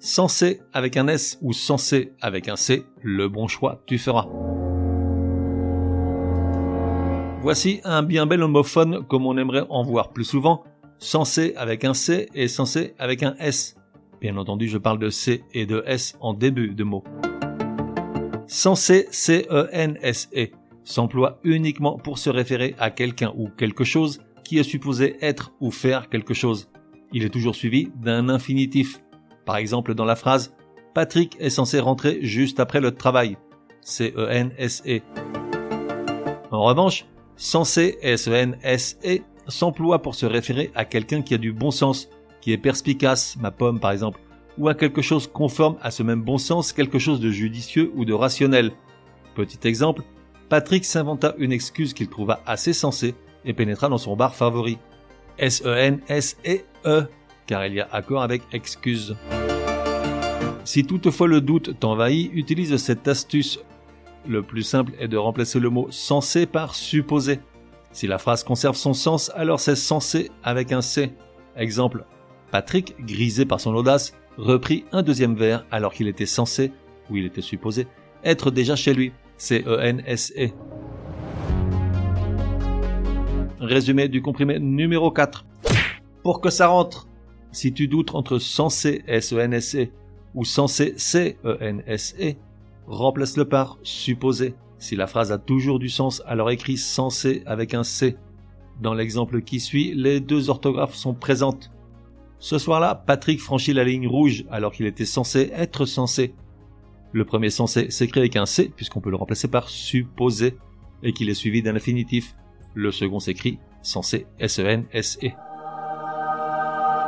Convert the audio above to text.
Censé avec un S ou censé avec un C, le bon choix tu feras. Voici un bien bel homophone comme on aimerait en voir plus souvent, censé avec un C et censé avec un S. Bien entendu, je parle de C et de S en début de mot. Censé, C-E-N-S-E, e, s'emploie uniquement pour se référer à quelqu'un ou quelque chose qui est supposé être ou faire quelque chose. Il est toujours suivi d'un infinitif. Par exemple, dans la phrase Patrick est censé rentrer juste après le travail. C-E-N-S-E. En revanche, censé, S-E-N-S-E, s'emploie pour se référer à quelqu'un qui a du bon sens, qui est perspicace, ma pomme par exemple, ou à quelque chose conforme à ce même bon sens, quelque chose de judicieux ou de rationnel. Petit exemple, Patrick s'inventa une excuse qu'il trouva assez sensée et pénétra dans son bar favori. S-E-N-S-E-E, car il y a accord avec excuse. Si toutefois le doute t'envahit, utilise cette astuce. Le plus simple est de remplacer le mot censé par supposé. Si la phrase conserve son sens, alors c'est censé avec un C. Exemple, Patrick, grisé par son audace, reprit un deuxième verre alors qu'il était censé, ou il était supposé, être déjà chez lui. C-E-N-S-E. -E. Résumé du comprimé numéro 4. Pour que ça rentre, si tu doutes entre censé S-E-N-S-E -E, ou censé C-E-N-S-E, -E, remplace-le par supposé. Si la phrase a toujours du sens, alors écris censé avec un C. Dans l'exemple qui suit, les deux orthographes sont présentes. Ce soir-là, Patrick franchit la ligne rouge alors qu'il était censé être censé. Le premier censé s'écrit avec un C puisqu'on peut le remplacer par supposé et qu'il est suivi d'un infinitif. Le second s'écrit censé S-E-N-S-E. E.